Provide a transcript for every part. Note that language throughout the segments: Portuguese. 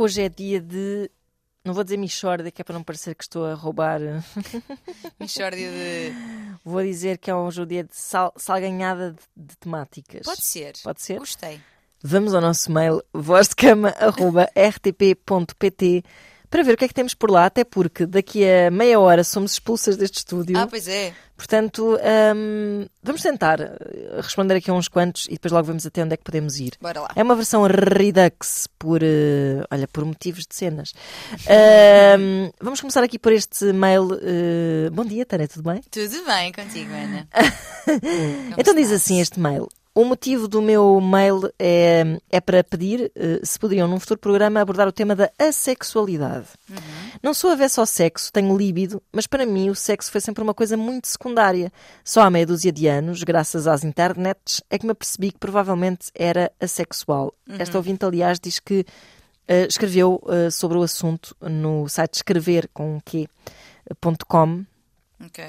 Hoje é dia de. Não vou dizer Michórdia, que é para não parecer que estou a roubar. Michórdia de. Vou dizer que é hoje o dia de sal, salganhada de, de temáticas. Pode ser. Pode ser? Gostei. Vamos ao nosso mail vozdecama.rtp.pt para ver o que é que temos por lá, até porque daqui a meia hora somos expulsas deste estúdio. Ah, pois é. Portanto, hum, vamos tentar eh, responder aqui a uns quantos e depois logo vemos até onde é que podemos ir. Bora lá. É uma versão Redux por, eh, olha, por motivos de cenas. Hum, vamos começar aqui por este mail. eh, bom dia, Tânia, tudo bem? Tudo bem contigo, Ana? então diz assim este mail. O motivo do meu mail é, é para pedir eh, se poderiam, num futuro programa, abordar o tema da assexualidade. Não sou avessa ao sexo, tenho líbido, mas para mim o sexo foi sempre uma coisa muito secundária. Só há meia dúzia de anos, graças às internets, é que me apercebi que provavelmente era assexual. Esta ouvinte, aliás, diz que eh, escreveu eh, sobre o assunto no site escrever com com, Ok.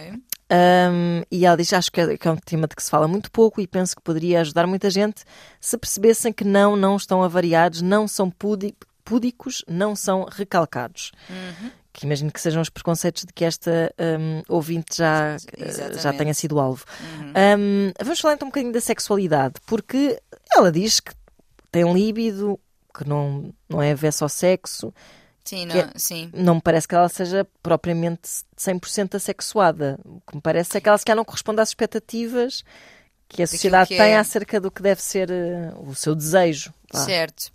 Um, e ela diz: Acho que é, que é um tema de que se fala muito pouco e penso que poderia ajudar muita gente se percebessem que não, não estão avariados, não são púdicos, não são recalcados. Que imagino que sejam os preconceitos de que esta um, ouvinte já, eh, já tenha sido alvo. Um, vamos falar então um bocadinho da sexualidade, porque ela diz que tem líbido, que não, não é avesso ao sexo, Sim, não, é- sim. não me parece que ela seja propriamente 100% assexuada. O que me parece é que ela sequer não corresponde às expectativas que a sociedade que tem é. acerca do que deve ser eh, o seu desejo. Certo.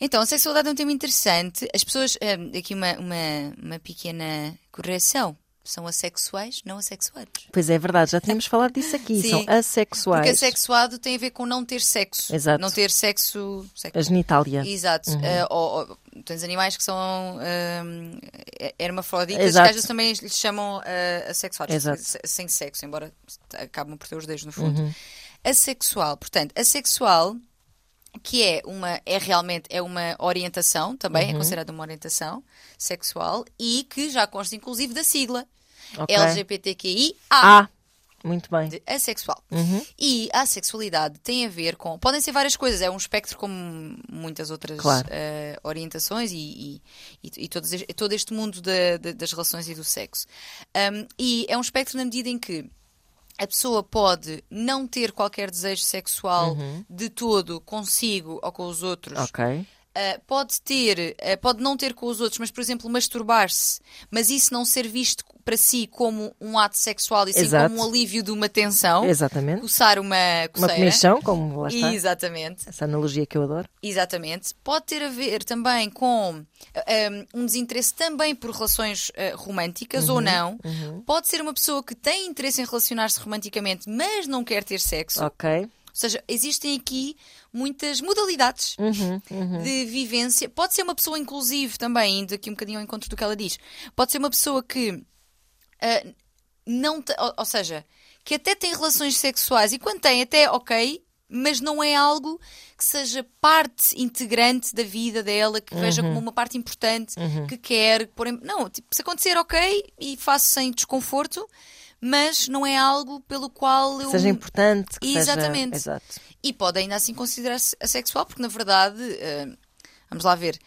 Então, a sexualidade é um tema interessante. As pessoas. eh, aqui uma, uma, uma pequena correção. São assexuais, não assexuados. Pois é, verdade, já tínhamos falado disso aqui. Sim. São assexuais. Porque assexuado tem a ver com não ter sexo. Exato. Não ter sexo. sexo. A genitália. Exato. Uhum. Eh, ou, ou, tens animais que são um, hermafroditas, Exato. que às vezes também lhes chamam uh, assexuados, Exato. se- sem sexo, embora acabam por ter os dois no fundo. Assexual, portanto, assexual, que é uma é realmente é uma orientação, também é considerada uma orientação sexual e que já consta inclusive da sigla Ok. LGBTQIA Ah, muito bem. de assexual. E a sexualidade tem a ver com. Podem ser várias coisas, é um espectro como muitas outras Claro. eh, orientações e, e, e, e todos este- todo este mundo da- da- das relações e do sexo. Um, e é um espectro na medida em que a pessoa pode não ter qualquer desejo sexual de todo consigo ou com os outros. Uh, pode ter, uh, pode não ter com os outros, mas, por exemplo, masturbar-se, mas isso não ser visto para si como um ato sexual e sim Exato. como um alívio de uma tensão. Exatamente. Coçar uma Uma coceira. comissão, como lá está. Exatamente, Essa analogia que eu adoro. exatamente. Pode ter a ver também com um, um desinteresse também por relações uh, românticas Uhum, ou não. Pode ser uma pessoa que tem interesse em relacionar-se romanticamente, mas não quer ter sexo. Ok. Ou seja, existem aqui muitas modalidades Uhum, de vivência. Pode ser uma pessoa, inclusive, também, indo aqui um bocadinho ao encontro do que ela diz, pode ser uma pessoa que ah, não. te- ou, ou seja, que até tem relações sexuais e quando tem, até ok, mas não é algo que seja parte integrante da vida dela, que veja Uhum. como uma parte importante, que quer. Por, não, tipo, se acontecer, ok, e faço sem desconforto. Mas não é algo pelo qual eu Seja importante. Que Exatamente. Seja... Exato. e pode ainda assim considerar-se assexual, porque na verdade, eh, vamos lá ver,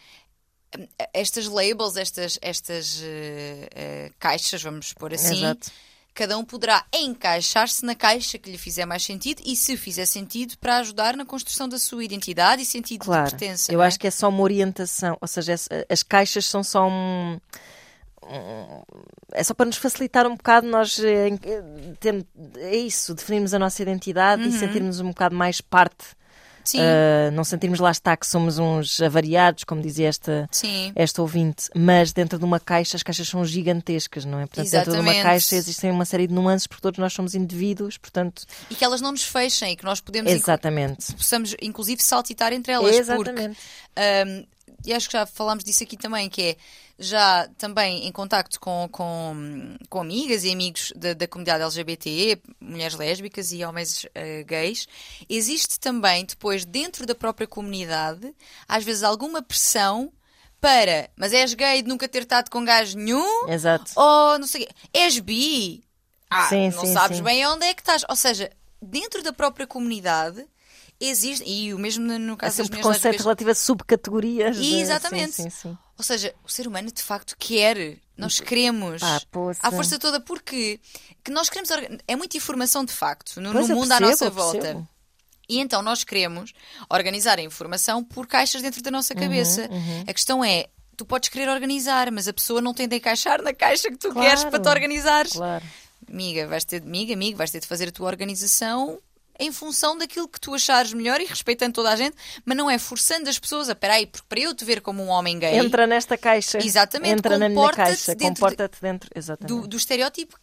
estas labels, estas, estas eh, eh, caixas, vamos pôr assim, Exato. cada um poderá encaixar-se na caixa que lhe fizer mais sentido e se fizer sentido para ajudar na construção da sua identidade e sentido Claro, de pertença. eu é? acho que é só uma orientação, ou seja, as caixas são só um- é só para nos facilitar um bocado nós eh, tem- é isso, definirmos a nossa identidade e sentirmos um bocado mais parte, Uhum. Eh, não sentirmos lá está que somos uns avariados, como dizia esta sim. esta ouvinte, mas dentro de uma caixa as caixas são gigantescas, não é? Portanto, dentro de uma Exatamente. caixa existem uma série de nuances, porque todos nós somos indivíduos, portanto, E que elas não nos fechem e que nós podemos exatamente. possamos inclusive saltitar entre elas. Porque Exatamente. Um, e acho que já falámos disso aqui também, que é já também em contacto com, com, com amigas e amigos da, da comunidade LGBT, mulheres lésbicas e homens eh, gays, existe também depois dentro da própria comunidade, às vezes alguma pressão para, mas és gay de nunca ter estado com gajo nenhum? Exato. Ou não sei és bi? Ah, Sim, não sim, sabes sim. bem onde é que estás. Ou seja, dentro da própria comunidade existe, e o mesmo no caso das sempre mulheres preconceito relativo a subcategorias. de- Exatamente. Sim, sim, sim. Ou seja, o ser humano de facto quer, nós queremos. Poça. À força toda, porque que nós queremos. É muita informação de facto no, Pois, no mundo à percebo, nossa eu volta. E então nós queremos organizar a informação por caixas dentro da nossa Uhum, cabeça. A questão é. Tu podes querer organizar, mas a pessoa não tem de encaixar na caixa que tu Claro. queres para te organizares. Claro. Amiga, vais ter, amiga, amigo, vais ter de fazer a tua organização em função daquilo que tu achares melhor e respeitando toda a gente, mas não é forçando as pessoas a, peraí, porque para eu te ver como um homem gay, Entra nesta caixa. Exatamente, Entra na minha comporta-te caixa. Comporta-te dentro. Exatamente. do, do estereótipo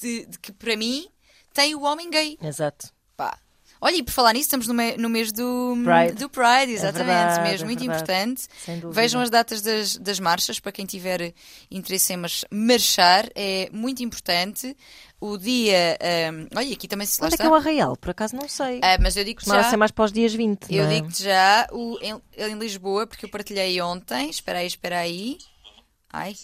de, de que para mim tem o homem gay. Exato. Pá. Olha, e por falar nisso, estamos no, me- no mês do Pride. do Pride, exatamente, verdade, mesmo, é muito importante. Vejam as datas das, das marchas, para quem tiver interesse em march- marchar, é muito importante. O dia. ahm, olha, aqui também se Onde é que é o Arraial? Por acaso não sei. Ah, mas eu digo já. ser mais para os dias 20. Eu é? digo-te já, o, em, em Lisboa, porque eu partilhei ontem. Espera aí, espera aí. Ai,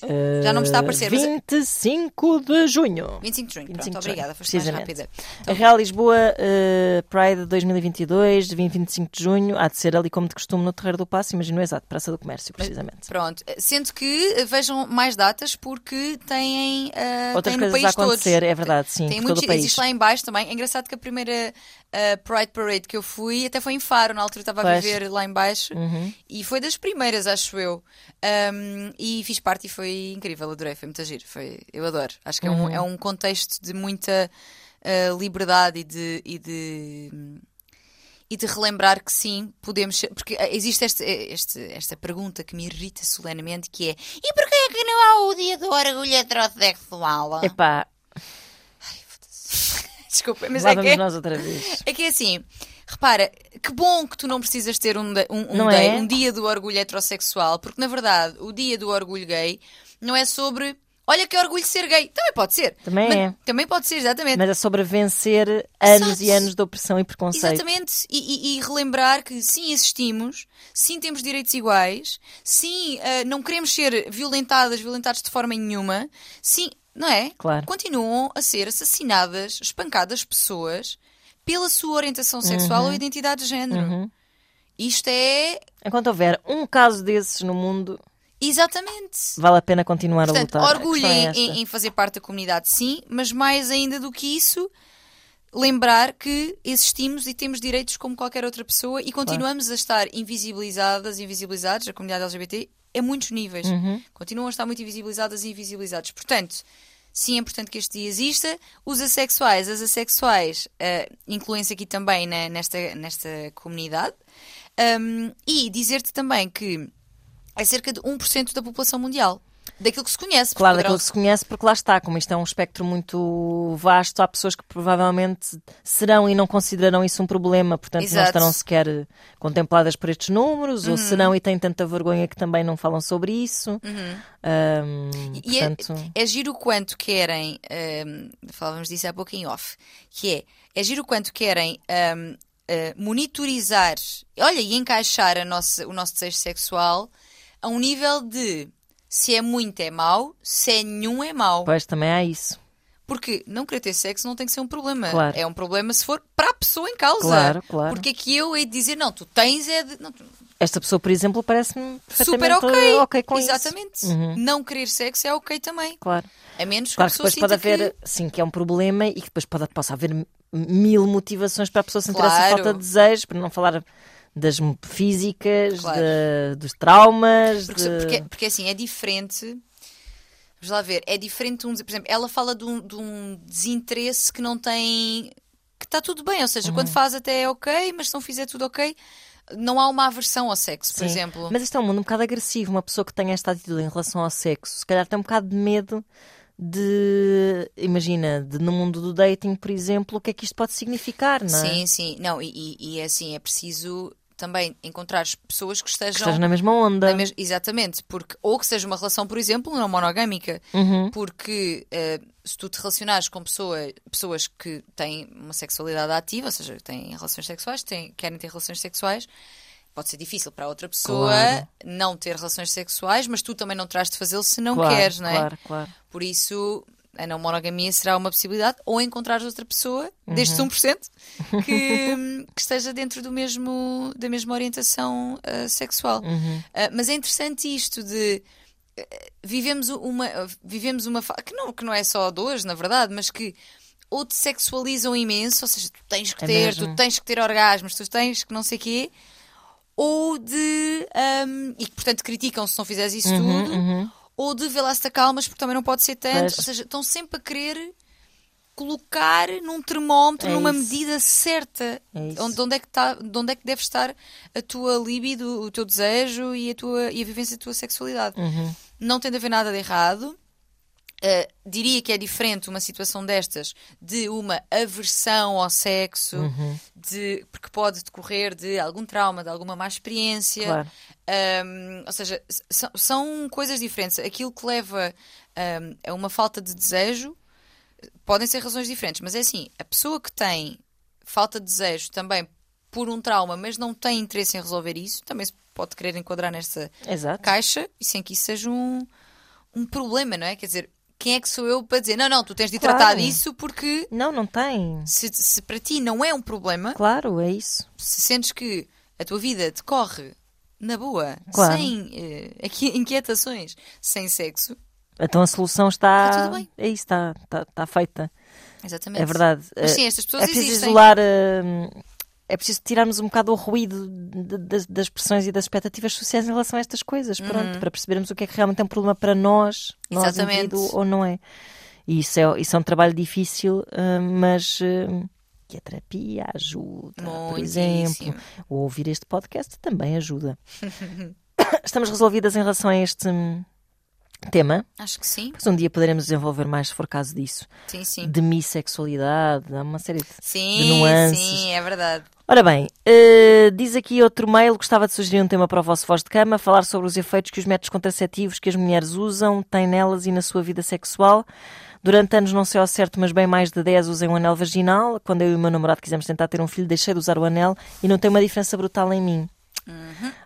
já não me está a aparecer. mas- 25 de junho. 25 de junho, 25 pronto, de junho, obrigada, foste mais rápida. A Real Lisboa eh, Pride 2022, de 20 e 25 de junho, há de ser ali como de costume no Terreiro do Passo, imagino exato, Praça do Comércio, precisamente. Pronto, sendo que eh, vejam mais datas porque têm, ah, Outras têm no coisas país a acontecer, todos. é verdade, sim, Tem muitos, todo o país. Existe lá em baixo também. É engraçado que a primeira ah, Pride Parade que eu fui até foi em Faro, na altura estava a. Uhum. viver lá em baixo e foi das primeiras, acho eu. Ahm, e fiz parte e foi incrível, adorei, foi muito giro. Foi, eu adoro. Acho que é, Uhum. um, é um contexto de muita ah, liberdade e de. E de e de relembrar que sim, podemos ser. Porque eh, existe este, este- esta pergunta que me irrita solenemente que é e porquê é que não há o dia do orgulho heterossexual? Epá, Desculpa, mas lá é que, vamos é, nós outra vez. é que é assim. Repara, que bom que tu não precisas ter um, um, um day- é? um dia do orgulho heterossexual, porque na verdade o dia do orgulho gay não é sobre olha que orgulho ser gay. Também pode ser. Também Mas- é. Também pode ser, exatamente. Mas é sobre vencer anos Exato. e anos de opressão e preconceito. Exatamente, e, e- e relembrar que sim existimos, sim temos direitos iguais, sim ah, não queremos ser violentadas, violentados de forma nenhuma, sim, não é? Claro. Continuam a ser assassinadas, espancadas pessoas pela sua orientação sexual Uhum. ou identidade de género. Isto é Enquanto houver um caso desses no mundo, exatamente. vale a pena continuar Portanto, a lutar. Questão é em, em- fazer parte da comunidade, sim, mas mais ainda do que isso, lembrar que existimos e temos direitos como qualquer outra pessoa e continuamos a estar invisibilizadas, invisibilizados, a comunidade LGBT, a muitos níveis. Uhum. Continuam a estar muito invisibilizadas e invisibilizados. Portanto, sim, é importante que este dia exista. Os assexuais, as assexuais, eh, incluem-se aqui também na- nesta, nesta comunidade. Um, e dizer-te também que é cerca de 1% da população mundial. Daquilo que se conhece. Claro, daquilo que se conhece, porque lá está, como isto é um espectro muito vasto, há pessoas que provavelmente serão e não considerarão isso um problema, portanto não Exato. estarão sequer contempladas por estes números, ou serão e têm tanta vergonha que também não falam sobre isso. Ahm, E é, portanto, é giro o quanto querem, ahm, falávamos disso há pouco em off, que é, é giro o quanto querem ahm, ah, monitorizar, olha, e encaixar nossa, o nosso desejo sexual a um nível de se é muito é mau, se é nenhum é mau. pois também há isso. Porque não querer ter sexo não tem que ser um problema. Claro. É um problema se for para a pessoa em causa. Claro, claro. Porque é que eu hei de dizer, não, tu tens é de. Não, tu- Esta pessoa, por exemplo, parece-me super ok. com Exatamente. isso. Uhum, Não querer sexo é ok também. claro. A menos que Claro que depois pode haver, sim, que é um problema e que depois pode, possa haver mil motivações para a pessoa sentir essa Claro. falta de desejo, para não falar das físicas, Claro. de- dos traumas. Porque, de- porque, porque assim, é diferente. Vamos lá ver, é diferente. Um, por exemplo, ela fala de um, de um desinteresse que não tem. que está tudo bem, ou seja, Uhum. quando faz até é ok, mas se não fizer tudo ok, não há uma aversão ao sexo, por Sim. exemplo. Mas isto é um mundo um bocado agressivo. Uma pessoa que tenha esta atitude em relação ao sexo, se calhar tem um bocado de medo de. Imagina, de, no mundo do dating, por exemplo, o que é que isto pode significar, não é? Sim, sim. Não, e, e, e é assim, é preciso também encontrar pessoas que Que estejam. esteja na mesma onda. na mes- Exatamente, porque, ou que seja uma relação, por exemplo, não monogâmica, Uhum. porque eh, se tu te relacionares com pessoa, pessoas que têm uma sexualidade ativa, ou seja, têm relações sexuais, têm, querem ter relações sexuais, pode ser difícil para outra pessoa Claro. não ter relações sexuais, mas tu também não terás de fazê-lo se não claro, queres, não é? Claro, claro. Por isso, a não monogamia será uma possibilidade, ou encontrar outra pessoa, destes 1%, que, que esteja dentro do mesmo, da mesma orientação uh, sexual. Uh, mas é interessante isto de uh, vivemos uma vivemos uma que não que não é só dois na verdade mas que ou te sexualizam imenso ou seja tu tens que É ter tu mesmo. tens que ter orgasmos tu tens que não sei quê ou de um, e que portanto criticam se não fizeres isso tudo ou de vê lá se te acalmas porque também não pode ser tanto Pois. ou seja estão sempre a querer colocar num termómetro, É numa isso. medida certa, É onde, onde, é que tá, de onde é que deve estar a tua libido, o teu desejo e a, tua, e a vivência da tua sexualidade. Uhum. Não tem de haver nada de errado. Uh, diria que é diferente uma situação destas de uma aversão ao sexo, Uhum. de, porque pode decorrer de algum trauma, de alguma má experiência. Claro. Um, ou seja, são coisas diferentes. Aquilo que leva um, a uma falta de desejo podem ser razões diferentes, mas é assim: a pessoa que tem falta de desejo também por um trauma, mas não tem interesse em resolver isso, também se pode querer enquadrar nesta Exato. caixa e sem que isso seja um, um problema, não é? Quer dizer, quem é que sou eu para dizer não, não, tu tens de Claro. tratar disso porque Não, não tem. se, se para ti não é um problema, Claro, é isso. se sentes que a tua vida decorre na boa, Claro. sem eh, aqui- inquietações, sem sexo, Então a solução está. Está tudo bem. É isso, está, está, está feita. exatamente. É verdade. Mas Eh, sim, estas pessoas é preciso existem. isolar. eh, É preciso tirarmos um bocado o ruído de- das, das pressões e das expectativas sociais em relação a estas coisas, pronto, para percebermos o que é que realmente é um problema para nós, nós Uhum. Exatamente. indivíduo, ou não é. E isso é, isso é um trabalho difícil, eh, mas eh, que a terapia ajuda, por exemplo. Ou ouvir este podcast também ajuda. Estamos resolvidas em relação a este hum, tema. Acho que sim, Mas um dia poderemos desenvolver mais, se for caso disso. sim, sim. Demissexualidade, há uma série de, de Sim, nuances. sim, é verdade. Ora bem, eh, diz aqui outro mail, gostava de sugerir um tema para o vosso voz de cama, falar sobre os efeitos que os métodos contraceptivos que as mulheres usam têm nelas e na sua vida sexual. Durante anos, não sei ao certo, mas bem mais de 10 usem um anel vaginal. Quando eu e o meu namorado quisemos tentar ter um filho, deixei de usar o anel e não tem uma diferença brutal em mim.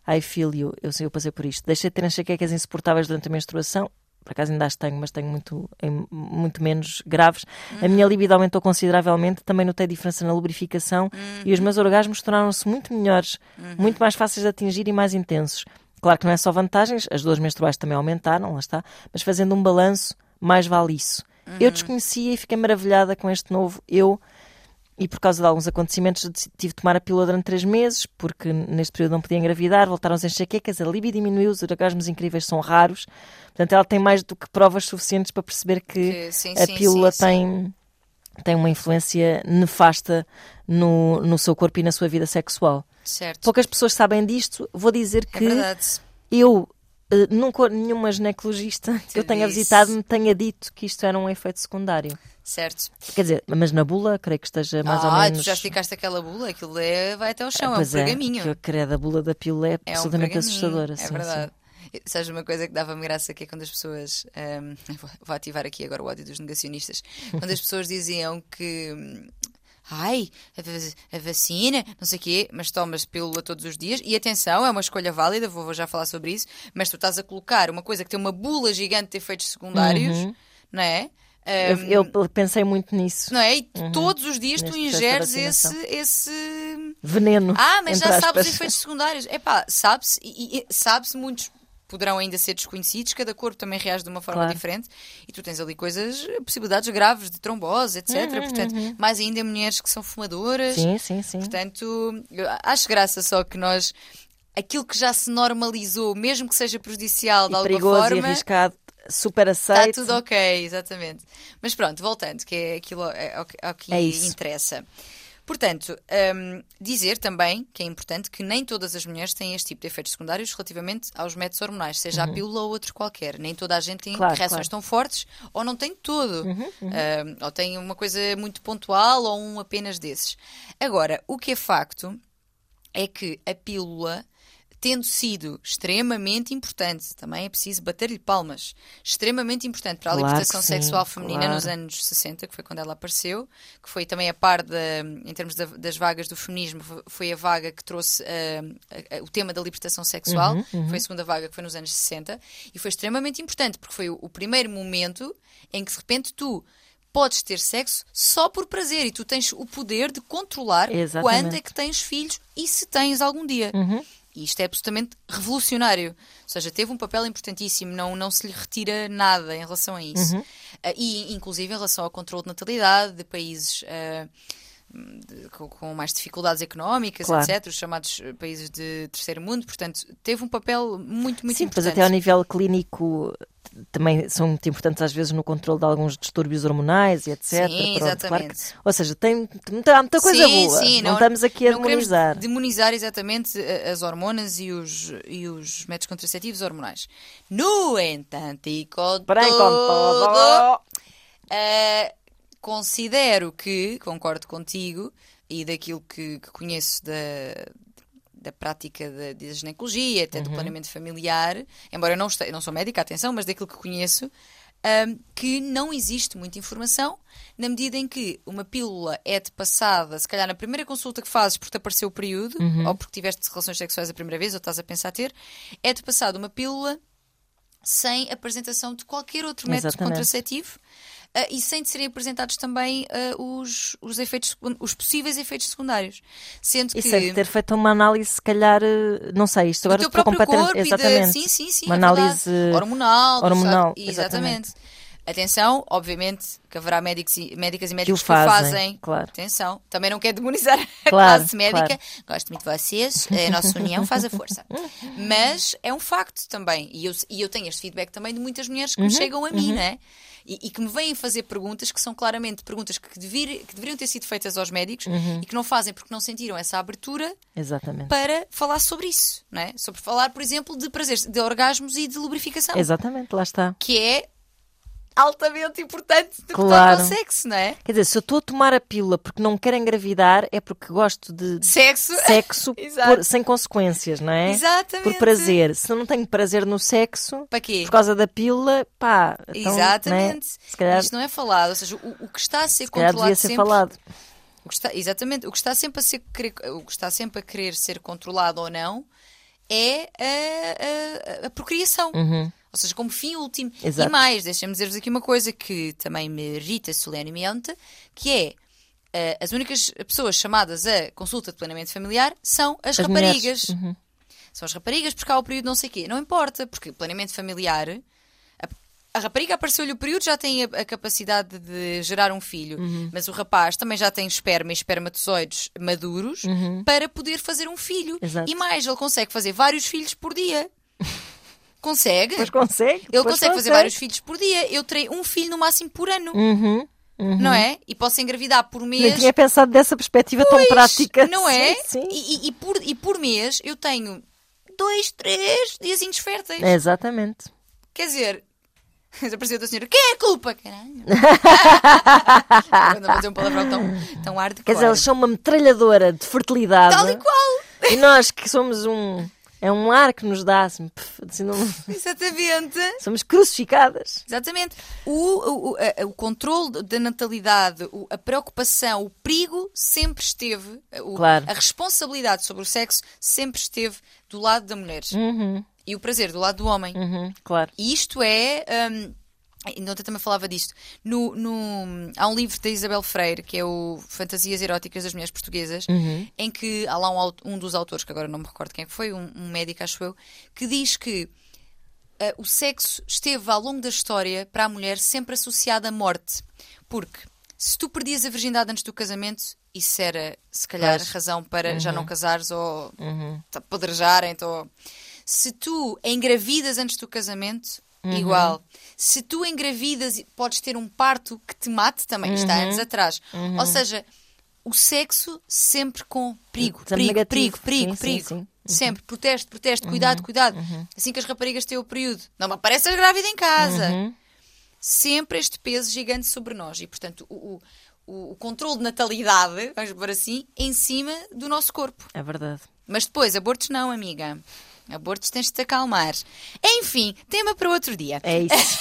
Ai, filho, eu sei, eu passei por isto. Deixei de ter enxaquecas insuportáveis durante a menstruação. Por acaso ainda as tenho, mas tenho muito, muito menos graves. A minha libido aumentou consideravelmente. Também notei diferença na lubrificação e os meus orgasmos tornaram-se muito melhores, muito mais fáceis de atingir e mais intensos. Claro que não é só vantagens, as dores menstruais também aumentaram, lá está, mas fazendo um balanço, mais vale isso. Eu desconhecia e fiquei maravilhada com este novo eu. E por causa de alguns acontecimentos tive de tomar a pílula durante três meses, porque neste período não podia engravidar, voltaram as enxaquecas, a libido diminuiu, os orgasmos incríveis são raros. Portanto, ela tem mais do que provas suficientes para perceber que, Que sim, a pílula sim, sim. tem, tem uma influência nefasta no, no seu corpo e na sua vida sexual. Certo. Poucas pessoas sabem disto. Vou dizer É que verdade. eu, eh, nunca nenhuma ginecologista que eu tenha disse. visitado me tenha dito que isto era um efeito secundário. Certo. Quer dizer, mas na bula, creio que esteja mais ou ah, menos. tu já esticaste aquela bula, aquilo é, vai até ao chão, é um Pois pergaminho. que a credo, a bula da pílula é, É um absolutamente pergaminho, assustadora. É sim, verdade. Sabes uma coisa que dava-me graça que é quando as pessoas. hum, vou- ativar aqui agora o ódio dos negacionistas. Quando as pessoas diziam que. hum, Ai, a, a vacina, não sei o quê, mas tomas pílula todos os dias. E atenção, é uma escolha válida, vou, vou já falar sobre isso. Mas tu estás a colocar uma coisa que tem uma bula gigante de efeitos secundários, não é? Hum, Eu, eu pensei muito nisso. não é? E todos os dias tu Neste de ingeres esse, esse Veneno. ah, mas já sabes os aspas. efeitos secundários. Epá, sabe-se, e, e- sabe-se, muitos poderão ainda ser desconhecidos, cada corpo também reage de uma forma Claro. diferente e tu tens ali coisas, possibilidades graves de trombose, etc. Portanto, mais ainda em mulheres que são fumadoras. Sim, sim, sim. Portanto, acho graça só que nós, aquilo que já se normalizou, mesmo que seja prejudicial de E alguma perigoso e forma. arriscado, super Está aceito. tudo ok, exatamente. Mas pronto, voltando, que é aquilo é, ao que- ao que É isso. interessa. Portanto, hum, dizer também que é importante que nem todas as mulheres têm este tipo de efeitos secundários relativamente aos métodos hormonais, seja a pílula ou outro qualquer. Nem toda a gente tem Uhum. Claro, reações claro. tão fortes ou não tem todo. Uhum, Hum, ou tem uma coisa muito pontual ou um apenas desses. Agora, o que é facto é que a pílula tendo sido extremamente importante, também é preciso bater-lhe palmas, extremamente importante para a Claro libertação sim, sexual feminina claro. nos anos 60, que foi quando ela apareceu, que foi também a par da, em termos da- das vagas do feminismo, fo- foi a vaga que trouxe a- o tema da libertação sexual, Uhum, foi a segunda vaga que foi nos anos 60, e foi extremamente importante, porque foi o, o primeiro momento em que de repente tu podes ter sexo só por prazer e tu tens o poder de controlar Exatamente. quando é que tens filhos e se tens algum dia. E isto é absolutamente revolucionário. Ou seja, teve um papel importantíssimo, não, não se lhe retira nada em relação a isso. Ah, e, inclusive, em relação ao controle de natalidade de países ah, de- com, com mais dificuldades económicas, Claro. etc., os chamados eh, países de terceiro mundo. Portanto, teve um papel muito, muito Sim, importante. até ao nível clínico também são muito importantes às vezes no controle de alguns distúrbios hormonais e etc. Sim, Pronto, exatamente. claro que- ou seja, tem muita, muita coisa sim, boa. Sim, não, estamos aqui a não demonizar. demonizar exatamente a- as hormonas e os, e os métodos contraceptivos hormonais. No entanto, e com Porém, com todo, todo. Considero que, concordo contigo, e daquilo que, que conheço da, da prática da, da ginecologia, até Uhum. do planeamento familiar, embora eu não, este- eu não sou médica, atenção, mas daquilo que conheço, ahm, que não existe muita informação, na medida em que uma pílula é-te passada, se calhar na primeira consulta que fazes porque te apareceu o período, Uhum. ou porque tiveste relações sexuais a primeira vez, ou estás a pensar ter, é-te passada uma pílula sem apresentação de qualquer outro método Exatamente. contraceptivo ah, e sem serem apresentados também ah, os, os, efeitos, os possíveis efeitos secundários. Sendo E que. sem ter feito uma análise, se calhar, eh, não sei, isto agora teu estou próprio completamente. corpo e de- exatamente. sim, sim, sim, uma é verdade. análise hormonal, hormonal, sabe? exatamente. Atenção, obviamente, que haverá médicos e, médicas e médicos que, fazem, o fazem. claro. Atenção, também não quero demonizar a Claro, classe médica. claro. Gosto muito de vocês, a nossa união faz a força. Mas é um facto também. E eu, e eu tenho este feedback também de muitas mulheres que Uhum, me chegam a mim, né? E, e que me vêm fazer perguntas que são claramente perguntas que, devir- que deveriam ter sido feitas aos médicos Uhum. e que não fazem porque não sentiram essa abertura Exatamente. para falar sobre isso, não é? Sobre falar, por exemplo, de prazeres, de orgasmos e de lubrificação, Exatamente, lá está. que é altamente importante do que Claro. toca ao sexo, não é? Quer dizer, se eu estou a tomar a pílula porque não quero engravidar, é porque gosto de Sexo. sexo por- sem consequências, não é? Exatamente. Por prazer. Se eu não tenho prazer no sexo, Para quê? por causa da pílula, pá. então, Exatamente. né? Se calhar, Isto não é falado, ou seja, o, o que está a ser se controlado devia ser sempre, falado. O que está, exatamente, o que está sempre a ser querer- o que está sempre a querer ser controlado ou não é a, a- a procriação. Ou seja, como fim último. Uhum. Exato. E mais, deixem-me dizer-vos aqui uma coisa que também me irrita solenemente, que é eh, as únicas pessoas chamadas a consulta de planeamento familiar são as, As raparigas. Uhum. São as raparigas porque há o período não sei quê. Não importa, porque planeamento familiar. A, a rapariga apareceu-lhe o período, já tem a, a capacidade de gerar um filho, Uhum. mas o rapaz também já tem esperma e espermatozoides maduros para poder fazer um filho. Uhum. Exato. E mais, ele consegue fazer vários filhos por dia. Consegue? Mas consegue? Ele Pois consegue fazer vários filhos por dia. Eu terei um filho no máximo por ano, Uhum. não é? E posso engravidar por Nem mês. tinha pensado dessa perspectiva tão prática. Não é? Sim, sim. E, e- e por, e por mês eu tenho dois, três diazinhos férteis. É, exatamente. Quer dizer, apareceu a senhora, quem é a culpa? Caralho. Quando a fazer um palavrão tão, tão hardcore. Quer dizer, eles são uma metralhadora de fertilidade. Tal e qual. E nós que somos um. É um ar que nos dá, assim, pff, assim, não- Exatamente. somos crucificadas. Exatamente. O, o, o, a- o controle da natalidade, o- a preocupação, o perigo sempre esteve, o- Claro. a responsabilidade sobre o sexo sempre esteve do lado da mulher. E o prazer do lado do homem. Uhum, claro. E isto é. Um, ainda ontem também falava disto. No, no- há um livro da Isabel Freire, que é o Fantasias Eróticas das Mulheres Portuguesas, em que há lá um, um dos autores, que agora não me recordo quem foi, um, um médico, acho eu, que diz que ah, o sexo esteve ao longo da história para a mulher sempre associado à morte. Porque se tu perdias a virgindade antes do casamento, isso era, se calhar, Pois. razão para já não casares ou apedrejarem. Ou... Se tu engravidas antes do casamento, igual. Se tu engravidas podes ter um parto que te mate, também está anos atrás. Ou seja, o sexo sempre com perigo, perigo, negativo. perigo, perigo, Sim, sim, perigo. sim. Uhum. Sempre, protesto, protesto, cuidado, cuidado. Assim que as raparigas têm o período. Não me apareças grávida em casa. Uhum. Sempre este peso gigante sobre nós. E, portanto, o, o, o controle de natalidade, vamos por assim, em cima do nosso corpo. É verdade. Mas depois, abortos não, amiga. Abortos tens de te acalmar. Enfim, tema para outro dia. É isso.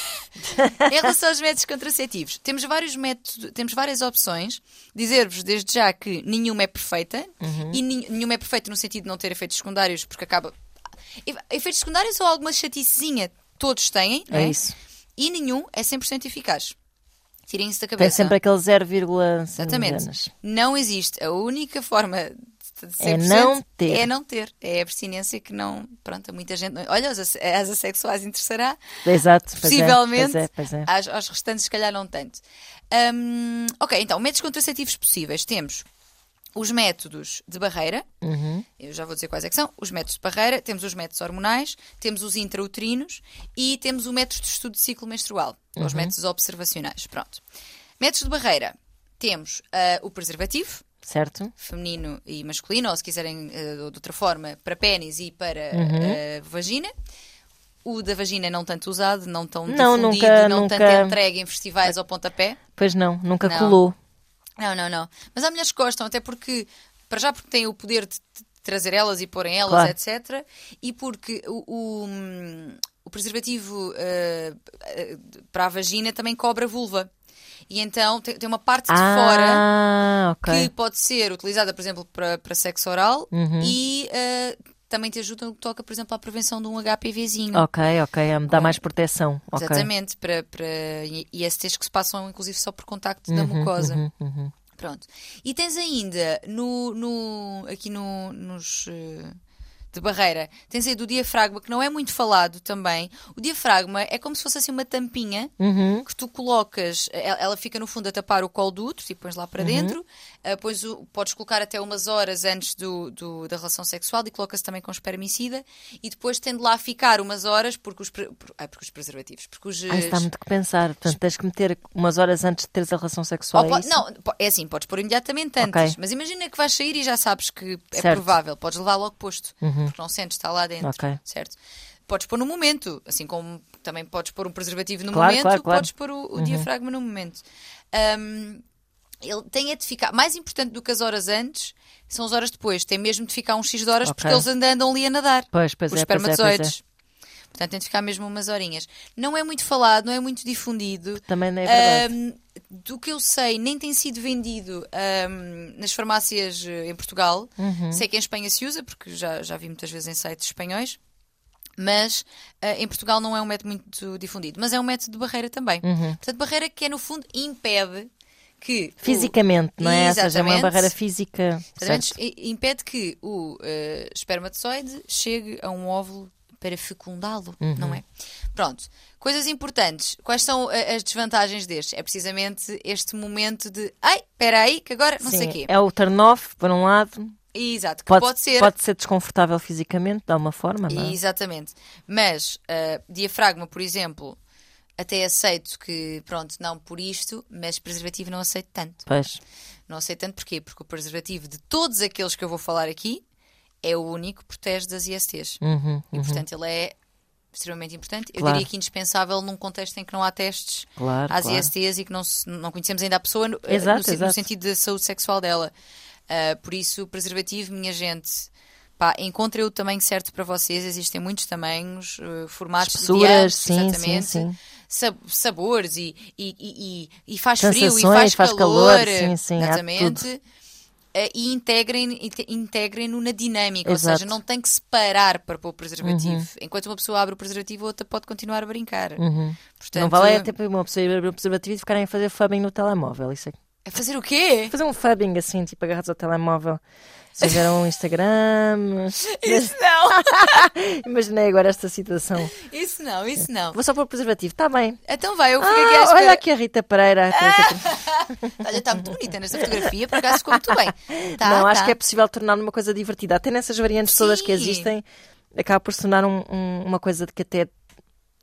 em relação aos métodos contraceptivos, temos vários métodos, temos várias opções. Dizer-vos desde já que nenhuma é perfeita Uhum. e nenhuma é perfeita no sentido de não ter efeitos secundários, porque acaba. Efeitos secundários ou alguma chaticezinha, todos têm, É é? isso. E nenhum é 100% eficaz. Tirem isso da Tem cabeça. sempre aquele 0, Exatamente. Não existe. A única forma de É não ter. É não ter. É a abstinência que não. Pronto, muita gente. não- Olha, as, as assexuais interessará. Exato. pois é, Possivelmente. Pois é, pois é. Aos restantes, se calhar, não tanto. Hum, ok, então, métodos contraceptivos possíveis. Temos os métodos de barreira. Uhum. Eu já vou dizer quais é que são. Os métodos de barreira, temos os métodos hormonais, temos os intrauterinos e temos o método de estudo de ciclo menstrual. Uhum. Os métodos observacionais. Pronto. Métodos de barreira. Temos ah, o preservativo, Certo? feminino e masculino, ou se quiserem eh, de outra forma, para pênis e para Uhum. eh, vagina. O da vagina não tanto usado, não tão Não, difundido, nunca- não nunca- tanto entregue em festivais ao pontapé. Pois não, nunca Não. colou. Não, não, não. Mas há mulheres que gostam, até porque, para já porque têm o poder de, trazer elas e porem elas, Claro. etc. E porque o, o, hum, o preservativo eh, eh, para a vagina também cobre a vulva. E então tem, tem uma parte de fora Ah, ok. que pode ser utilizada, por exemplo, para, para sexo oral Uhum. e eh, também te ajuda no que toca, por exemplo, à prevenção de um HPVzinho. Ok, ok. a me dá mais proteção. Exatamente, para, para I- ISTs que se passam inclusive só por contacto da mucosa. Uhum, uhum. Pronto. E tens ainda no, no, aqui no, nos eh, de barreira, tens aí do diafragma, que não é muito falado também. O diafragma é como se fosse assim uma tampinha Uhum. que tu colocas, eh, ela fica no fundo a tapar o colo do útero, tipo pões lá Uhum. para dentro, eh, pões o- podes colocar até umas horas antes do, do- da relação sexual e coloca-se também com espermicida e depois tem de lá ficar umas horas porque os, por- ai, porque os preservativos, porque os... Ah, dá muito que pensar. Portanto, tens que meter umas horas antes de teres a relação sexual. É po- isso? não, é assim, podes pôr imediatamente antes, Ok. mas imagina que vais sair e já sabes que é Certo. provável, podes levar logo posto, porque não sentes, está lá dentro, Ok. certo? Podes pôr no momento, assim como também podes pôr um preservativo no Claro, momento, claro, claro. podes pôr o, o diafragma no momento. Ahm, ele tem é de ficar, mais importante do que as horas antes, são as horas depois, tem mesmo de ficar uns X de horas Ok. porque eles andam, andam ali a nadar. Pois, pois os é, pois é, pois espermatozoides. Portanto, tem de ficar mesmo umas horinhas. Não é muito falado, não é muito difundido. Também não é verdade. Ahm, do que eu sei, nem tem sido vendido ahm, nas farmácias eh, em Portugal. Uhum. Sei que em Espanha se usa, porque já, já vi muitas vezes em sites espanhóis. Mas eh, em Portugal não é um método muito difundido. Mas é um método de barreira também. Uhum. Portanto, barreira que é, no fundo, impede que. o- Fisicamente, não é? Ou seja, é uma barreira física. Exatamente, Certo. impede que o eh, espermatozoide chegue a um óvulo para fecundá-lo, Uhum. não é? Pronto. Coisas importantes. Quais são eh, as desvantagens destes? É precisamente este momento de ai, espera aí, que agora não sei Sim, o quê. É o turn-off, por um lado. Exato, que Pode, pode, ser. pode ser desconfortável fisicamente, de alguma forma, não é? Exatamente. Mas eh, diafragma, por exemplo, até aceito que, pronto, não por isto, mas preservativo não aceito tanto. Pois. Não sei tanto porquê, porque o preservativo de todos aqueles que eu vou falar aqui é o único que protege das ISTs. Uhum, E, portanto, ele é extremamente importante. Eu Claro. diria que indispensável num contexto em que não há testes Claro, às claro. ISTs e que não, não conhecemos ainda a pessoa no, eh, Exato, no, sen- no exato. sentido da saúde sexual dela. Ah, por isso, preservativo, minha gente, pá, encontrem o tamanho certo para vocês. Existem muitos tamanhos, eh, formatos Espessuras, sim, exatamente. sim, sim. Sa- sabores e, e, e, e- faz frio e Sensações, faz, faz calor, calor, sim, sim, exatamente. Eh, E integrem- inte- integrem-no na dinâmica, ou Exato. Uhum. seja, não tem que se parar para pôr o preservativo. Enquanto uma pessoa abre o preservativo, outra pode continuar a brincar. Portanto, não vale é tipo uma pessoa ir abrir o preservativo e ficarem a fazer fubbing no telemóvel. Isso é... é fazer o quê? Fazer um fubbing assim, tipo agarrados ao telemóvel. Se tiver um Instagram. Isso não, Imaginei agora esta situação. isso não, isso não. Vou só pôr o preservativo, está bem. Então vai, eu fico aqui à Ah, espera. olha aqui a Rita Pereira. Olha, está muito bonita nesta fotografia, por acaso ficou muito bem. Tá, não, acho tá. que é possível tornar uma coisa divertida. Até nessas variantes todas que Sim. existem, acaba por se tornar um- um- uma coisa de que até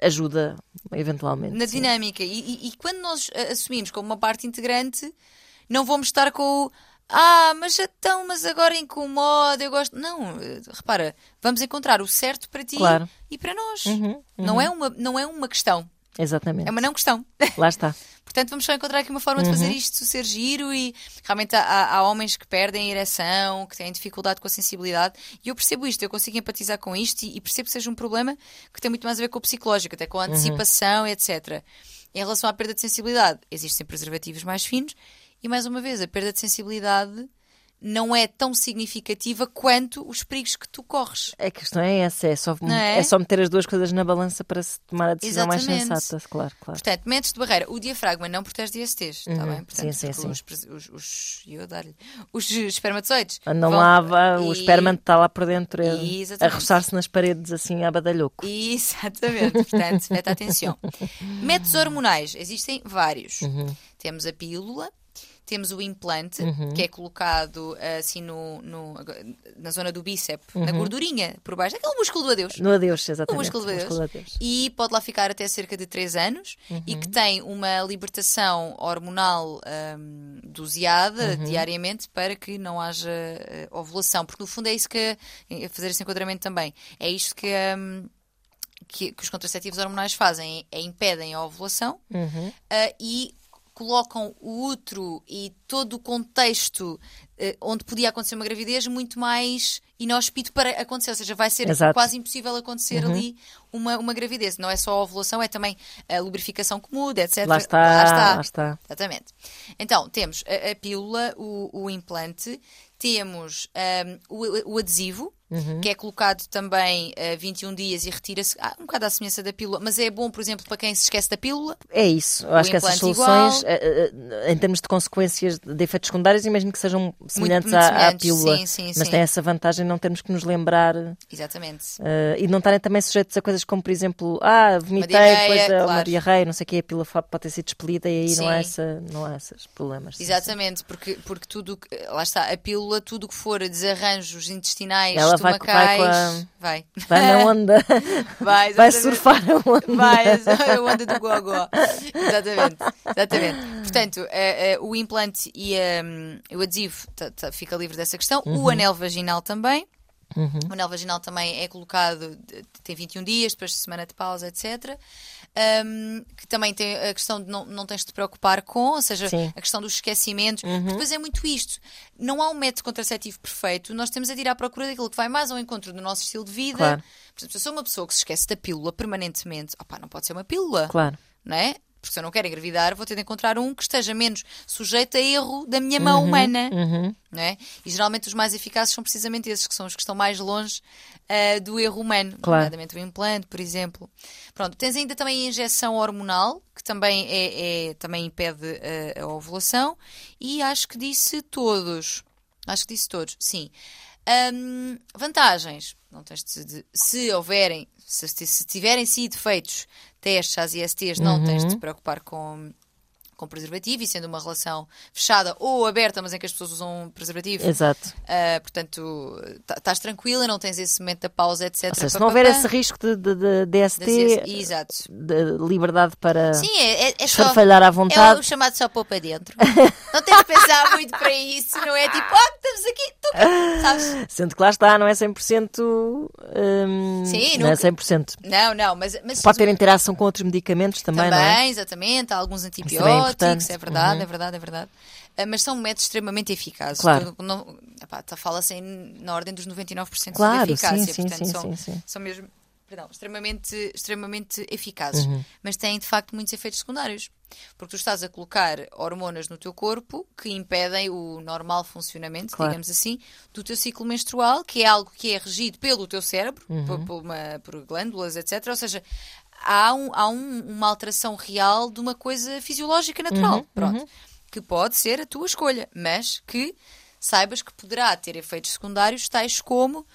ajuda, eventualmente. na dinâmica. E, e- e quando nós eh, assumimos como uma parte integrante, não vamos estar com o ah, mas então, mas agora incomoda, eu gosto. Não, eh, repara, vamos encontrar o certo para ti Claro. e para nós. Uhum, Não, é uma, não é uma questão, Exatamente. é uma não questão. Lá está. Portanto, vamos só encontrar aqui uma forma de fazer isto ser giro e realmente há, há homens que perdem a ereção, que têm dificuldade com a sensibilidade. E eu percebo isto, eu consigo empatizar com isto e, e percebo que seja um problema que tem muito mais a ver com o psicológico, até com a antecipação, etc. Em relação à perda de sensibilidade, existem preservativos mais finos e, mais uma vez, a perda de sensibilidade não é tão significativa quanto os perigos que tu corres. A questão é essa, é só, é? é só meter as duas coisas na balança para se tomar a decisão mais Exatamente. sensata, claro, claro. Portanto, metes de barreira. O diafragma não protege de ISTs, está bem? Portanto, Uhum. Sim, sim, porque sim. Os, os, os, eu dar-lhe- os espermatozoides. Vão- lá, vá, o e- esperma está lá por dentro é, a roçar-se nas paredes assim a badalhoco. Exatamente, portanto, mete atenção. Métodos hormonais, existem vários. Uhum. Temos a pílula, temos o implante, Uhum. que é colocado assim no, no- na zona do bíceps, na Uhum. gordurinha, por baixo, aquele músculo do adeus. No adeus, exatamente. O músculo de o Deus. músculo de adeus. E pode lá ficar até cerca de 3 anos e Uhum. que tem uma libertação hormonal hum, doseada Uhum. diariamente para que não haja eh, ovulação. Porque no fundo é isso que, é fazer esse enquadramento também, é isto que, hum, que, que os contraceptivos hormonais fazem, é impedem a ovulação Uhum. ah, e colocam o útero e todo o contexto eh, onde podia acontecer uma gravidez muito mais inóspito para acontecer, ou seja, vai ser Exato. quase impossível acontecer ali uma, uma gravidez. Não é só a ovulação, é também a lubrificação que muda, etc. Lá está, Lá está. lá está. Exatamente. Então, temos a, a pílula, o, o implante, temos ahm, o, o adesivo, Uhum. que é colocado também a 21 dias e retira-se ah, um bocado à semelhança da pílula, mas é bom, por exemplo, para quem se esquece da pílula. É isso. Eu acho que essas soluções, igual. eh, eh, em termos de consequências de efeitos secundários, imagino que sejam semelhantes muito à, à semelhantes, pílula. sim, sim, mas sim. tem essa vantagem de não termos que nos lembrar Exatamente. eh, e não estarem também sujeitos a coisas como, por exemplo, ah, vomitei, diarreia, depois eh, uma claro. diarreia, não sei o que, a pílula pode ter sido expelida e aí não há, essa, não há esses problemas. Exatamente, porque, porque tudo, lá está, a pílula, tudo que for desarranjos intestinais, Ela vai- vai com a- estomacais, vai. Vai na onda, Vai, vai surfar a onda. Vai, a onda do gogó. Exatamente, exatamente. Portanto, eh, eh, o implante e hum, o adesivo tá- tá- fica livre dessa questão. Uhum. O anel vaginal também. O anel vaginal também é colocado, tem 21 dias, depois de semana de pausa, etc. Um, que também tem a questão de não, não tens de te preocupar com, ou seja, Sim. Uhum. a questão dos esquecimentos. Depois é muito isto. Não há um método contraceptivo perfeito, nós temos a ir à procura daquilo que vai mais ao encontro do nosso estilo de vida. Claro. Por exemplo, se eu sou uma pessoa que se esquece da pílula permanentemente, opá, não pode ser uma pílula Claro. não é? Porque se eu não quero engravidar, vou ter de encontrar um que esteja menos sujeito a erro da minha mão humana. Uhum. Não é? E geralmente os mais eficazes são precisamente esses, que são os que estão mais longe ah, do erro humano, Claro. nomeadamente o implante, por exemplo. Pronto, tens ainda também a injeção hormonal, que também, é, é- também impede ah, a ovulação, e acho que disse todos. Acho que disse todos, sim. Hum, vantagens. Não tens de, de- se houverem, se, se tiverem sido feitos testes às ISTs, não tens de te preocupar com, com preservativo e sendo uma relação fechada ou aberta, mas em que as pessoas usam preservativo. Exato. ah, portanto, tá- estás tranquila, não tens esse momento da pausa, etc. Ou seja, se não houver esse risco de, de, de DST, Exato. de liberdade para Sim, é, é, é só. à É vontade, o chamado só pôr para dentro. Não tens de pensar muito para isso, não é tipo, oh, estamos aqui, aqui, sabes? sendo que lá está, não é 100%. hum, Sim, não é nunca- 100%. Não, não, mas, mas Pode ter interação com outros medicamentos também, Também, não é? exatamente, há alguns é antibióticos, importante. é verdade, é verdade, é verdade. Ah, Mas são métodos extremamente eficazes. Claro. Tu não- epá, Fala-se na ordem dos 99% Claro, de eficácia. sim, sim, portanto, sim, são, sim, sim. são mesmo perdão, extremamente, extremamente eficazes. Uhum. Mas têm, de facto, muitos efeitos secundários. Porque tu estás a colocar hormonas no teu corpo que impedem o normal funcionamento, Claro. digamos assim, do teu ciclo menstrual, que é algo que é regido pelo teu cérebro, Uhum. por, por uma- por glândulas, etc. Ou seja, há, um- há um- uma alteração real de uma coisa fisiológica natural. Uhum, Pronto. Que pode ser a tua escolha, mas que saibas que poderá ter efeitos secundários, tais como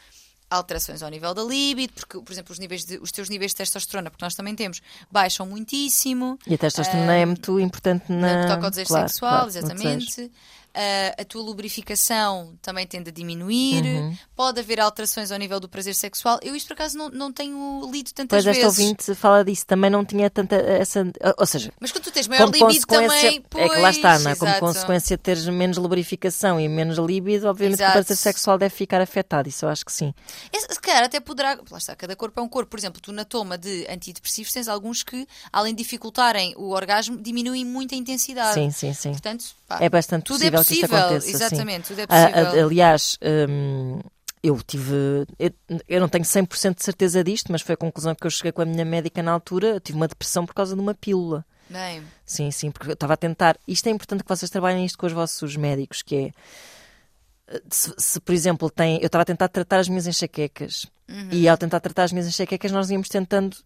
alterações ao nível da libido, porque, por exemplo, os, níveis de- os teus níveis de testosterona, porque nós também temos, baixam muitíssimo. E a testosterona é muito importante na. No que toca ao desejo claro, sexual, claro, exatamente. Ah, a tua lubrificação também tende a diminuir. Uhum. Pode haver alterações ao nível do prazer sexual. Eu isto por acaso não, não tenho lido tantas Pois esta vezes. ouvinte fala disso, também não tinha tanta essa. Ou seja, Mas quando tu tens maior libido consequência. também, pois, é que lá está, não é? Como exato. consequência de teres menos lubrificação e menos libido, obviamente que o Exato. prazer sexual deve ficar afetado, isso eu acho que sim. Esse, se calhar até poderá. Lá está, cada corpo é um corpo. Por exemplo, tu na toma de antidepressivos tens alguns que, além de dificultarem o orgasmo, diminuem muito a intensidade. Sim, sim, sim. Portanto, pá, É bastante tudo é possível, que isto aconteça. sim. Exatamente, tudo é Ah, ah, possível. aliás, hum, eu tive. Eu, eu não tenho 100% de certeza disto, mas foi a conclusão que eu cheguei com a minha médica na altura. Eu tive uma depressão por causa de uma pílula. Bem, Sim, sim, porque eu estava a tentar. Isto é importante que vocês trabalhem isto com os vossos médicos, que é. Se, se, por exemplo, tem, eu estava a tentar tratar as minhas enxaquecas Uhum. e ao tentar tratar as minhas enxaquecas nós íamos tentando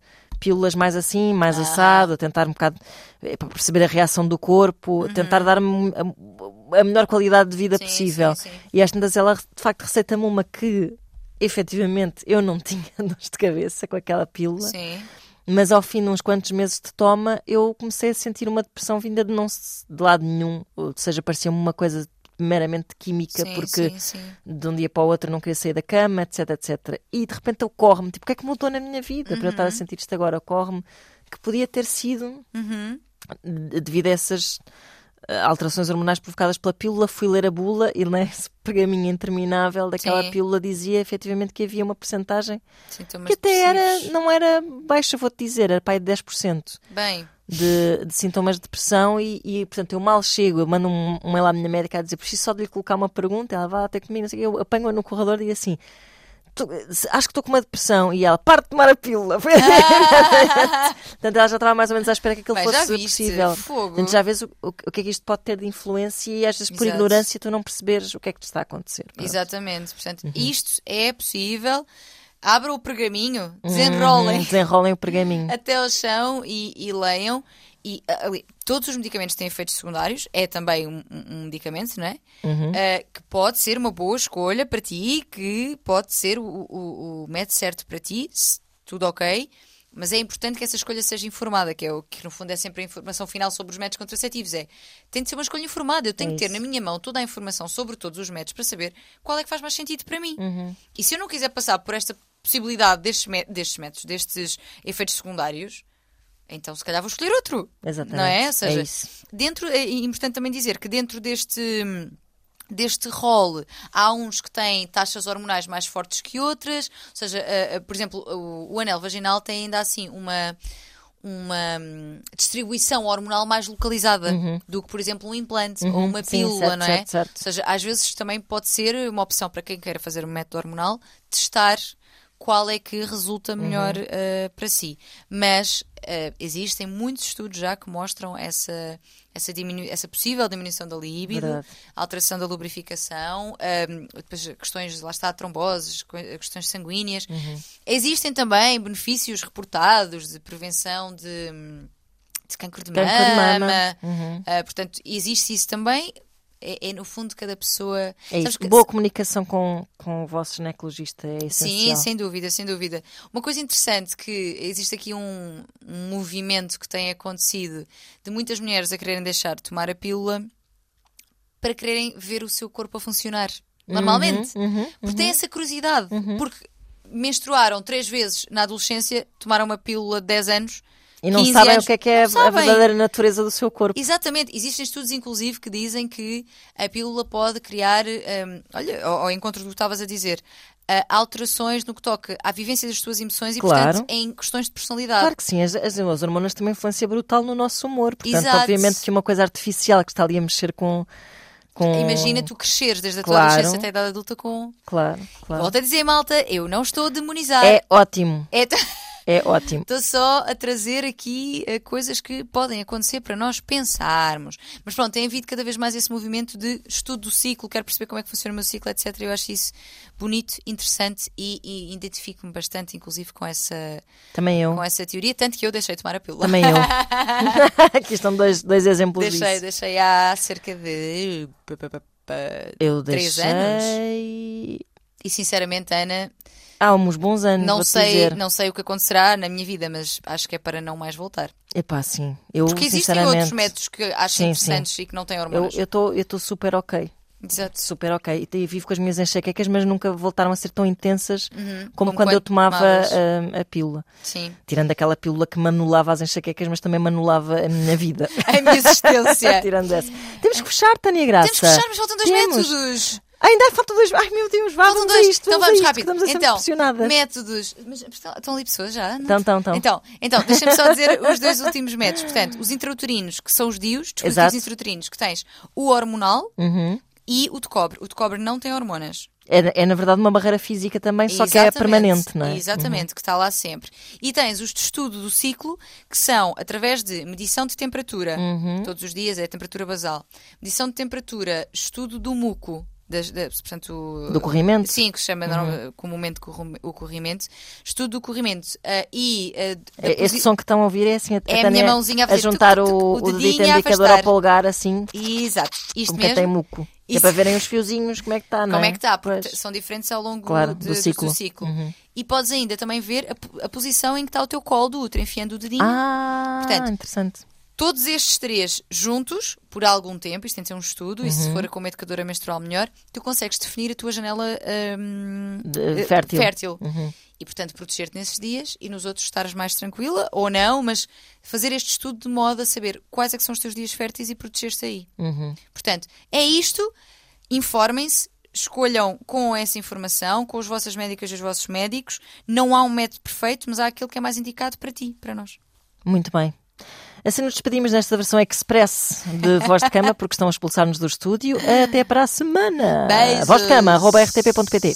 pílulas mais assim, mais Ah. assado, a tentar um bocado eh, para perceber a reação do corpo, tentar dar-me a, a melhor qualidade de vida Uhum. Sim, possível. sim, sim. E às tantas ela de facto receita-me uma que efetivamente eu não tinha dores de cabeça com aquela pílula. sim. Mas ao fim de uns quantos meses de toma, eu comecei a sentir uma depressão vinda de não de lado nenhum. Ou seja, parecia-me uma coisa meramente química, sim, porque sim, sim. de um dia para o outro não queria sair da cama, etc, etc. E de repente ocorre-me, tipo, o que é que mudou na minha vida para eu estar a sentir isto agora? Ocorre-me que podia ter sido Uhum. de- devido a essas eh, alterações hormonais provocadas pela pílula, fui ler a bula e nesse pergaminho interminável daquela Sim. pílula dizia efetivamente que havia uma percentagem Sintomas que até era, não era baixa, vou-te dizer, era aí de 10% Bem, de, de sintomas de depressão e, e, portanto, eu mal chego, eu mando um, um mail à minha médica a dizer preciso só de lhe colocar uma pergunta, ela vai ter comigo, não sei eu apanho-a no corredor e digo assim "Tu- acho que estou com uma depressão e ela, para de tomar a pílula portanto ela já estava mais ou menos à espera que aquilo já fosse viste, possível fogo. portanto já vês o, o, o que é que isto pode ter de influência e às vezes por Exato. ignorância tu não perceberes o que é que te está a acontecer Pronto. exatamente. Portanto, Uhum. isto é possível. Abram o pergaminho, desenrolem Uhum, desenrolem o pergaminho até ao chão e, e leiam. E ah, ali, todos os medicamentos têm efeitos secundários, é também um, um- medicamento, não é? Uhum. Ah, que pode ser uma boa escolha para ti, que pode ser o, o, o método certo para ti, se tudo ok. Mas é importante que essa escolha seja informada, que é o que no fundo é sempre a informação final sobre os métodos contraceptivos. É tem de ser uma escolha informada. Eu tenho É que ter na minha mão toda a informação sobre todos os métodos para saber qual é que faz mais sentido para mim. Uhum. E se eu não quiser passar por esta possibilidade destes, destes métodos, destes efeitos secundários, então se calhar vou escolher outro. Exatamente. Não é? Ou É seja, isso. dentro, é importante também dizer que dentro deste deste rol há uns que têm taxas hormonais mais fortes que outras, ou seja, eh, eh, por exemplo, o, anel vaginal tem ainda assim uma uma hum, distribuição hormonal mais localizada do que, por exemplo, um implante ou Uhum, uma sim, pílula, certo, não é? certo, certo. Ou seja, às vezes também pode ser uma opção para quem queira fazer um método hormonal testar qual é que resulta melhor Uhum. eh, para si. Mas eh, existem muitos estudos já que mostram essa, essa, diminu essa possível diminuição da libido, Verdade. alteração da lubrificação, ehm, depois questões, lá está, tromboses, questões sanguíneas. Uhum. Existem também benefícios reportados de prevenção de, de cancro de Cancro de mama. mama. Uhum. Ah, portanto, existe isso também. É, é, no fundo cada pessoa. É isso. que- Boa comunicação com, com o vosso ginecologista é Sim, essencial. sem dúvida, sem dúvida. Uma coisa interessante que existe aqui um, um movimento que tem acontecido de muitas mulheres a quererem deixar de tomar a pílula para quererem ver o seu corpo a funcionar normalmente. Uhum, Porque têm essa curiosidade. Porque menstruaram três vezes na adolescência, tomaram uma pílula de 10 anos. E não 15 sabem anos. o que é que é a verdadeira natureza do seu corpo. Exatamente, existem estudos inclusive que dizem que a pílula pode criar, hum, olha, ao, ao encontro do que estavas a dizer, ah, alterações no que toca à vivência das tuas emoções e, Claro. portanto, em questões de personalidade. Claro que sim, as, as, as hormonas têm uma influência brutal no nosso humor. Portanto, Exato. obviamente que uma coisa artificial que está ali a mexer com. com... Imagina tu cresceres desde a tua Claro. adolescência até a idade adulta com. Claro, claro. Volto a dizer, malta, eu não estou a demonizar. É ótimo, É- é ótimo. Estou só a trazer aqui eh, coisas que podem acontecer para nós pensarmos. Mas pronto, tem havido cada vez mais esse movimento de estudo do ciclo, quero perceber como é que funciona o meu ciclo, etc. Eu acho isso bonito, interessante e, e identifico-me bastante, inclusive, com essa, Também eu. com essa teoria, tanto que eu deixei de tomar a pílula. Também eu. Aqui estão dois, dois exemplos deixei, disso. deixei há cerca de Eu três deixei. anos. E sinceramente, Ana, Há uns bons anos, não sei, dizer. não sei o que acontecerá na minha vida, mas acho que é para não mais voltar. Epá, sim. Eu, Porque existem sinceramente, outros métodos que acho Sim, interessantes e que não têm Eu hormonas. estou super ok. Exato. Super ok. E vivo com as minhas enxaquecas, mas nunca voltaram a ser tão intensas como, Uhum. Como quando eu tomava a, a pílula. Sim. Tirando aquela pílula que manulava as enxaquecas, mas também manulava a minha vida. A minha existência. Tirando essa. Temos que fechar, Tânia Graça. Temos que fechar, mas faltam dois Temos. métodos. Ainda faltam dois. Ai meu Deus, vá, vamos dois. isto, então vamos, isto, rápido. então, métodos. Mas estão estão ali pessoas já? Não? Então, então, então. Então, então deixa-me só dizer os dois últimos métodos. Portanto, os intrauterinos, que são os DIUs, dispositivos intrauterinos, que tens o hormonal Uhum. e o de cobre. O de cobre não tem hormonas. É, é, na verdade uma barreira física também, só que é Exatamente, permanente, não é? Exatamente, que está lá sempre. E tens os de estudo do ciclo, que são através de medição de temperatura, Uhum. todos os dias é a temperatura basal, medição de temperatura, estudo do muco, das, da- portanto, Do corrimento? Sim, que se chama Uhum. comumente o corrimento. Estudo do corrimento ah, e É, Este posi- som que estão a ouvir é assim, a, É a minha mãozinha a fazer juntar tuc, tuc, o, o o dedito dedinho a indicador ao polegar, assim, Exato, isto como tem mesmo. muco. Que É Isso. para verem os fiozinhos como é que está, não Como é? é que está? Porque Pois. são diferentes ao longo Claro, de- do ciclo. Uhum. E podes ainda também ver a, a posição em que está o teu colo do útero, enfiando o dedinho. Ah, Portanto, interessante. Todos estes três juntos, por algum tempo, isto tem de ser um estudo, e se Uhum. for com uma educadora menstrual melhor, tu consegues definir a tua janela hum, De- eh, fértil. Uhum. E, portanto, proteger-te nesses dias e nos outros estares mais tranquila, ou não, mas fazer este estudo de modo a saber quais é que são os teus dias férteis e proteger-te aí. Uhum. Portanto, é isto. Informem-se, escolham com essa informação, com as vossas médicas e os vossos médicos. Não há um método perfeito, mas há aquele que é mais indicado para ti, para nós. Muito bem. Assim nos despedimos nesta versão express de Voz de Cama, porque estão a expulsar-nos do estúdio. Até para a semana. Beijos. Voz de Cama, arroba rtp.pt.